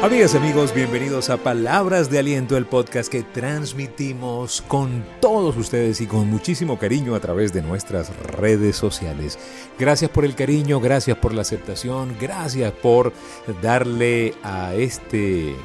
Amigas amigos, bienvenidos a Palabras de Aliento, el podcast que transmitimos con todos ustedes y con muchísimo cariño a través de nuestras redes sociales. Gracias por el cariño, gracias por la aceptación, gracias por darle a este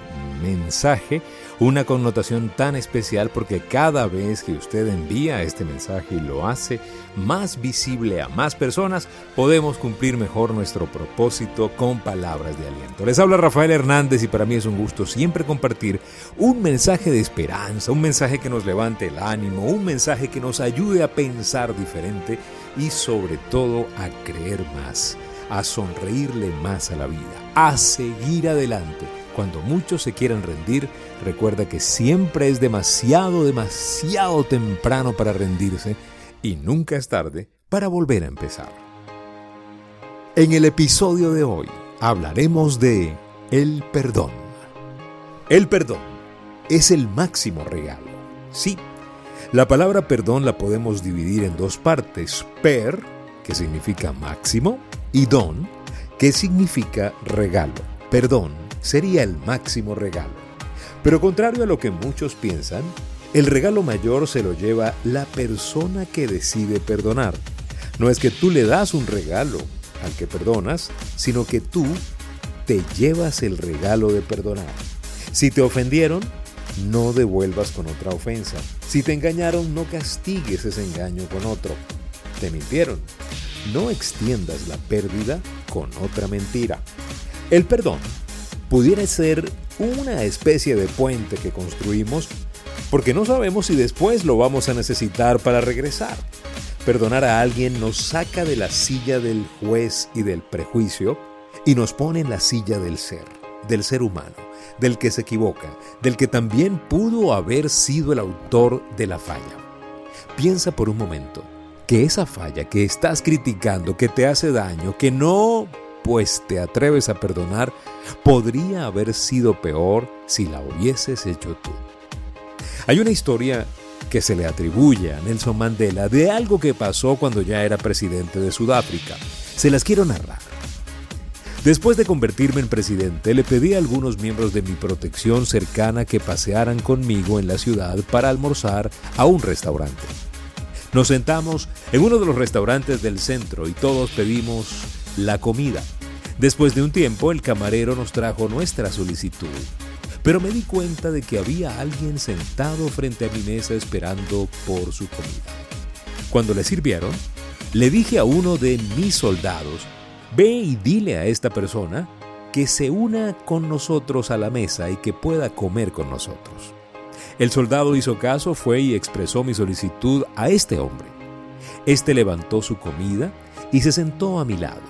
mensaje una connotación tan especial porque cada vez que usted envía este mensaje y lo hace más visible a más personas, podemos cumplir mejor nuestro propósito con palabras de aliento. Les habla Rafael Hernández y para mí es un gusto siempre compartir un mensaje de esperanza, un mensaje que nos levante el ánimo, un mensaje que nos ayude a pensar diferente y sobre todo a creer más, a sonreírle más a la vida, a seguir adelante cuando muchos se quieran rendir, recuerda que siempre es demasiado, demasiado temprano para rendirse y nunca es tarde para volver a empezar. En el episodio de hoy hablaremos de el perdón. El perdón es el máximo regalo. Sí, la palabra perdón la podemos dividir en dos partes. Per, que significa máximo, y don, que significa regalo. Perdón sería el máximo regalo. Pero contrario a lo que muchos piensan, el regalo mayor se lo lleva la persona que decide perdonar. No es que tú le das un regalo al que perdonas, sino que tú te llevas el regalo de perdonar. Si te ofendieron, no devuelvas con otra ofensa. Si te engañaron, no castigues ese engaño con otro. Te mintieron. No extiendas la pérdida con otra mentira. El perdón pudiera ser una especie de puente que construimos porque no sabemos si después lo vamos a necesitar para regresar. Perdonar a alguien nos saca de la silla del juez y del prejuicio y nos pone en la silla del ser, del ser humano, del que se equivoca, del que también pudo haber sido el autor de la falla. Piensa por un momento que esa falla que estás criticando, que te hace daño, que no pues te atreves a perdonar, podría haber sido peor si la hubieses hecho tú. Hay una historia que se le atribuye a Nelson Mandela de algo que pasó cuando ya era presidente de Sudáfrica. Se las quiero narrar. Después de convertirme en presidente, le pedí a algunos miembros de mi protección cercana que pasearan conmigo en la ciudad para almorzar a un restaurante. Nos sentamos en uno de los restaurantes del centro y todos pedimos la comida. Después de un tiempo, el camarero nos trajo nuestra solicitud, pero me di cuenta de que había alguien sentado frente a mi mesa esperando por su comida. Cuando le sirvieron, le dije a uno de mis soldados, ve y dile a esta persona que se una con nosotros a la mesa y que pueda comer con nosotros. El soldado hizo caso, fue y expresó mi solicitud a este hombre. Este levantó su comida y se sentó a mi lado.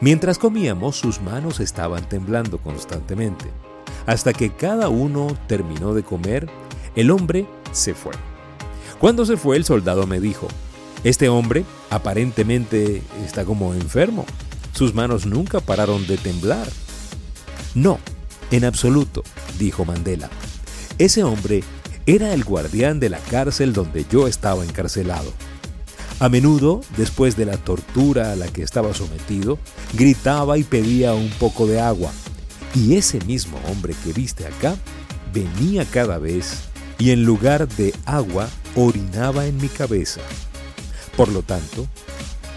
Mientras comíamos, sus manos estaban temblando constantemente. Hasta que cada uno terminó de comer, el hombre se fue. Cuando se fue, el soldado me dijo, este hombre aparentemente está como enfermo. Sus manos nunca pararon de temblar. No, en absoluto, dijo Mandela. Ese hombre era el guardián de la cárcel donde yo estaba encarcelado. A menudo, después de la tortura a la que estaba sometido, gritaba y pedía un poco de agua. Y ese mismo hombre que viste acá venía cada vez y en lugar de agua orinaba en mi cabeza. Por lo tanto,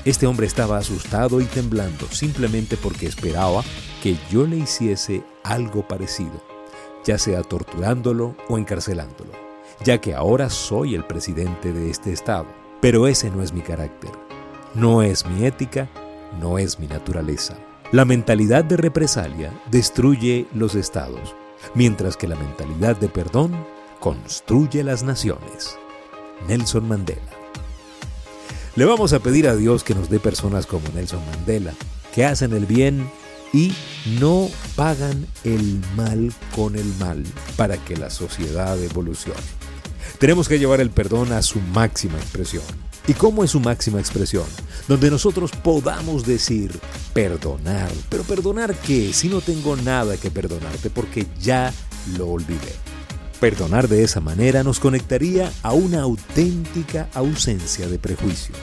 este hombre estaba asustado y temblando simplemente porque esperaba que yo le hiciese algo parecido, ya sea torturándolo o encarcelándolo, ya que ahora soy el presidente de este estado. Pero ese no es mi carácter, no es mi ética, no es mi naturaleza. La mentalidad de represalia destruye los estados, mientras que la mentalidad de perdón construye las naciones. Nelson Mandela. Le vamos a pedir a Dios que nos dé personas como Nelson Mandela, que hacen el bien y no pagan el mal con el mal para que la sociedad evolucione. Tenemos que llevar el perdón a su máxima expresión. ¿Y cómo es su máxima expresión? Donde nosotros podamos decir, perdonar. Pero perdonar qué? Si no tengo nada que perdonarte porque ya lo olvidé. Perdonar de esa manera nos conectaría a una auténtica ausencia de prejuicio,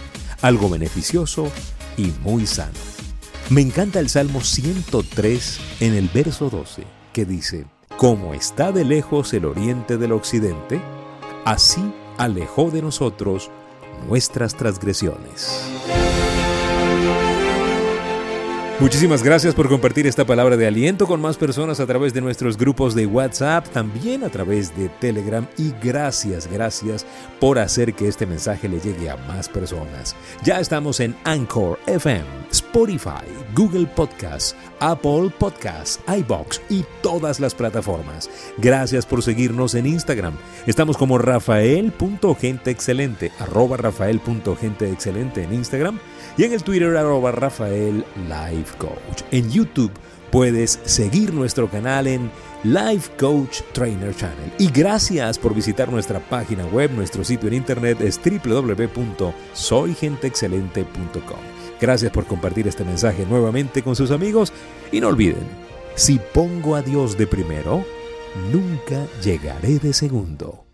algo beneficioso y muy sano. Me encanta el Salmo 103 en el verso 12 que dice, como está de lejos el oriente del occidente, así alejó de nosotros nuestras transgresiones. Muchísimas gracias por compartir esta palabra de aliento con más personas a través de nuestros grupos de WhatsApp, también a través de Telegram y gracias, gracias por hacer que este mensaje le llegue a más personas. Ya estamos en Anchor FM, Spotify, Google Podcasts, Apple Podcasts, iBox y todas las plataformas. Gracias por seguirnos en Instagram. Estamos como rafael.genteexcelente, arroba rafael.genteexcelente en Instagram y en el Twitter arroba Rafael Coach. En YouTube puedes seguir nuestro canal en Life Coach Trainer Channel. Y gracias por visitar nuestra página web, nuestro sitio en internet es www.soygenteexcelente.com. Gracias por compartir este mensaje nuevamente con sus amigos y no olviden, si pongo a Dios de primero, nunca llegaré de segundo.